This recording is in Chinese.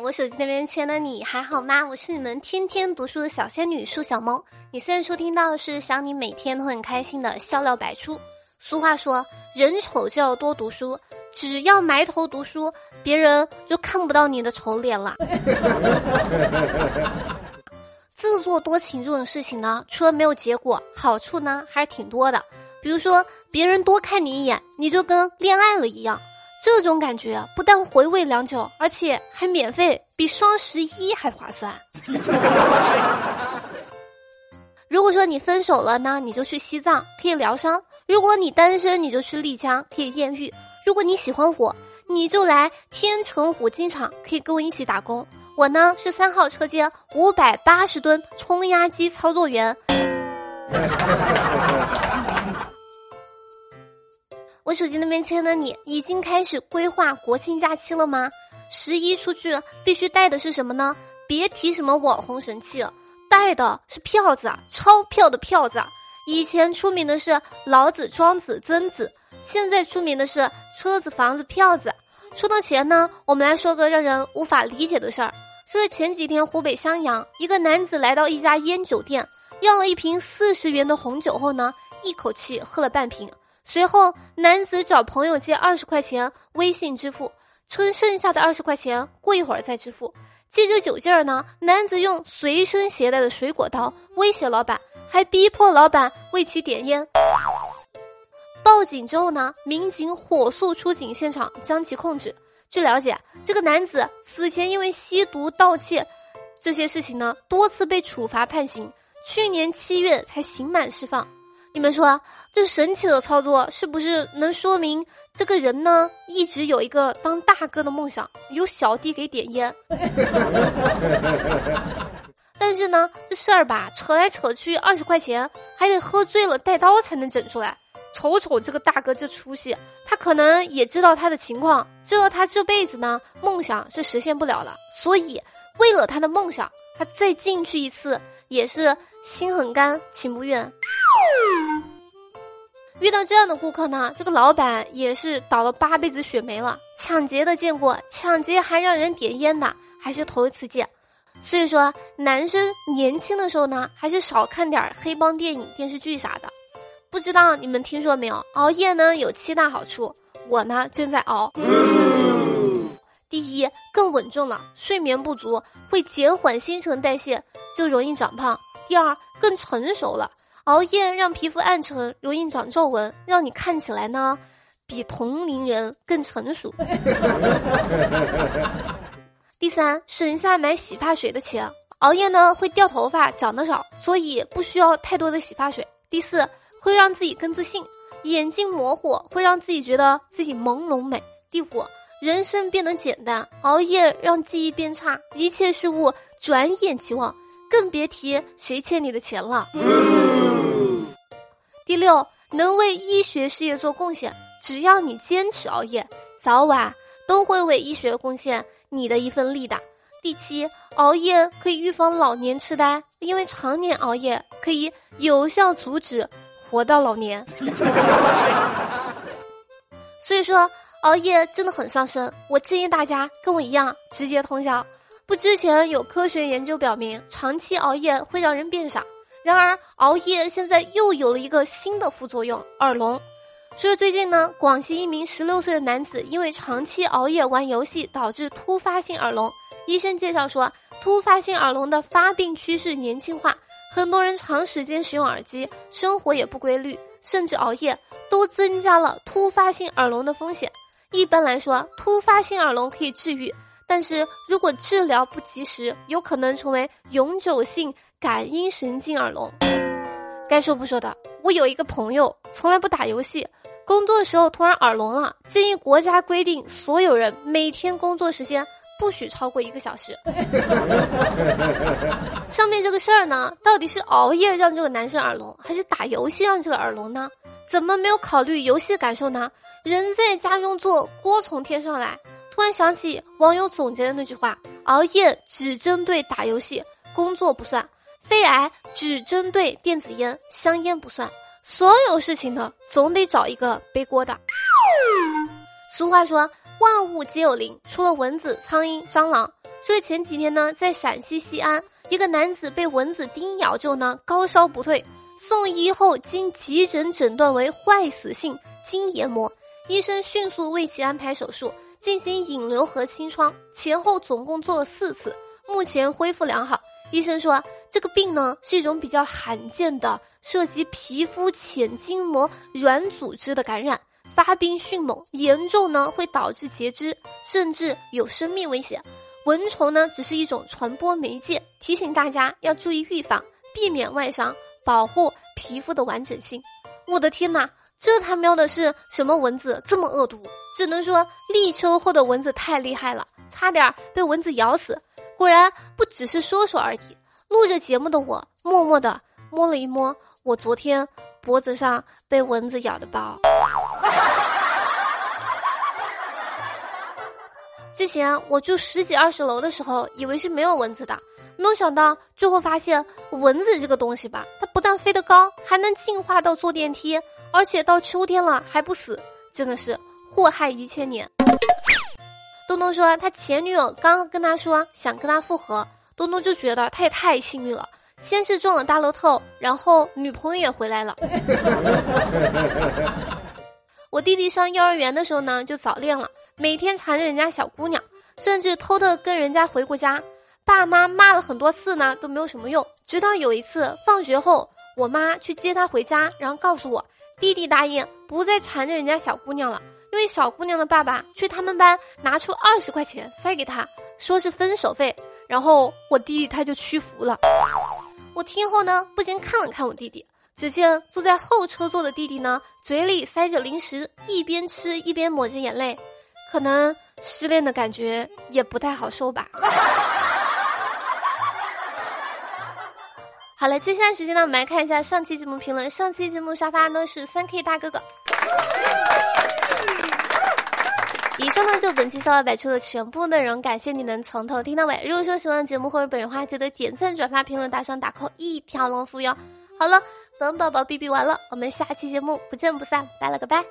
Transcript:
我手机那边亲爱的你还好吗？我是你们天天读书的小仙女舒小萌。你现在收听到的是想你每天都很开心的笑料百出。俗话说，人丑就要多读书，只要埋头读书，别人就看不到你的丑脸了。自作多情这种事情呢，除了没有结果，好处呢还是挺多的。比如说，别人多看你一眼，你就跟恋爱了一样。这种感觉不但回味良久，而且还免费，比双十一还划算。如果说你分手了呢，你就去西藏可以疗伤；如果你单身，你就去丽江可以艳遇；如果你喜欢我，你就来天成五金厂可以跟我一起打工。我呢是三号车间五百八十吨冲压机操作员。我手机那边亲爱的你，已经开始规划国庆假期了吗？十一出去必须带的是什么呢？别提什么网红神器，带的是票子，钞票的票子。以前出名的是老子、庄子、曾子，现在出名的是车子、房子、票子。说到钱呢，我们来说个让人无法理解的事儿。是前几天湖北襄阳，一个男子来到一家烟酒店，要了一瓶四十元的红酒后呢，一口气喝了半瓶。随后，男子找朋友借二十块钱微信支付，称剩下的二十块钱过一会儿再支付。借着酒劲儿呢，男子用随身携带的水果刀威胁老板，还逼迫老板为其点烟。报警之后呢，民警火速出警现场将其控制。据了解，这个男子此前因为吸毒、盗窃这些事情呢，多次被处罚判刑，去年七月才刑满释放。你们说这神奇的操作是不是能说明这个人呢一直有一个当大哥的梦想，有小弟给点烟？但是呢，这事儿吧，扯来扯去，二十块钱还得喝醉了带刀才能整出来。瞅瞅这个大哥这出息，他可能也知道他的情况，知道他这辈子呢梦想是实现不了了，所以为了他的梦想，他再进去一次也是心很甘，情不愿。遇到这样的顾客呢，这个老板也是倒了八辈子血霉了。抢劫的见过，抢劫还让人点烟的，还是头一次见。所以说，男生年轻的时候呢，还是少看点黑帮电影、电视剧啥的。不知道你们听说没有？熬夜呢有七大好处，我呢正在熬。第一，更稳重了，睡眠不足会减缓新陈代谢，就容易长胖。第二，更成熟了。熬夜让皮肤暗沉，容易长皱纹，让你看起来呢比同龄人更成熟。第三，省下买洗发水的钱。熬夜呢会掉头发，长得少，所以不需要太多的洗发水。第四，会让自己更自信。眼睛模糊会让自己觉得自己朦胧美。第五，人生变得简单。熬夜让记忆变差，一切事物转眼即忘，更别提谁欠你的钱了。六，能为医学事业做贡献。只要你坚持熬夜，早晚都会为医学贡献你的一份力的。第七，熬夜可以预防老年痴呆，因为常年熬夜可以有效阻止活到老年。所以说，熬夜真的很伤身。我建议大家跟我一样，直接通宵。不，之前有科学研究表明，长期熬夜会让人变傻。然而，熬夜现在又有了一个新的副作用——耳聋。所以最近呢，广西一名十六岁的男子因为长期熬夜玩游戏，导致突发性耳聋。医生介绍说，突发性耳聋的发病趋势年轻化，很多人长时间使用耳机，生活也不规律，甚至熬夜，都增加了突发性耳聋的风险。一般来说，突发性耳聋可以治愈。但是如果治疗不及时，有可能成为永久性感应神经耳聋。该说不说的，我有一个朋友从来不打游戏，工作的时候突然耳聋了，建议国家规定所有人每天工作时间不许超过一个小时。上面这个事儿呢，到底是熬夜让这个男生耳聋，还是打游戏让这个耳聋呢？怎么没有考虑游戏感受呢？人在家中坐，锅从天上来。突然想起网友总结的那句话：熬夜只针对打游戏，工作不算；肺癌只针对电子烟，香烟不算。所有事情呢，总得找一个背锅的。俗话说，万物皆有灵，除了蚊子、苍蝇、蟑螂。所以前几天呢，在陕西西安，一个男子被蚊子叮咬之后呢，高烧不退，送医后经急诊诊断为坏死性筋炎膜，医生迅速为其安排手术，进行引流和清创，前后总共做了四次，目前恢复良好。医生说，这个病呢是一种比较罕见的涉及皮肤浅筋膜软组织的感染，发病迅猛，严重呢会导致截肢，甚至有生命危险。蚊虫呢只是一种传播媒介，提醒大家要注意预防，避免外伤，保护皮肤的完整性。我的天哪，这他喵的是什么蚊子这么恶毒？只能说立秋后的蚊子太厉害了，差点被蚊子咬死。果然不只是说说而已。录着节目的我，默默的摸了一摸我昨天脖子上被蚊子咬的包。之前我住十几二十楼的时候，以为是没有蚊子的，没有想到最后发现蚊子这个东西吧，它不但飞得高，还能进化到坐电梯，而且到秋天了还不死，真的是祸害一千年。东东说，他前女友刚跟他说想跟他复合，东东就觉得他也太幸运了，先是中了大乐透，然后女朋友也回来了。我弟弟上幼儿园的时候呢，就早恋了，每天缠着人家小姑娘，甚至偷偷跟人家回过家，爸妈骂了很多次呢，都没有什么用。直到有一次放学后，我妈去接他回家，然后告诉我，弟弟答应不再缠着人家小姑娘了。因为小姑娘的爸爸去他们班拿出二十块钱塞给他，说是分手费，然后我弟弟他就屈服了。我听后呢，不禁看了看我弟弟，只见坐在后车座的弟弟呢，嘴里塞着零食，一边吃一边抹着眼泪，可能失恋的感觉也不太好受吧。好了，接下来时间呢，我们来看一下上期节目评论。上期节目沙发呢是三 K 大哥哥。以上呢就本期笑料百出的全部内容，感谢你能从头听到尾。如果说喜欢节目或者本人话，记得点赞、转发、评论、打赏、打 call，一条龙服务哟。好了，本宝宝哔哔完了，我们下期节目不见不散，拜了个拜。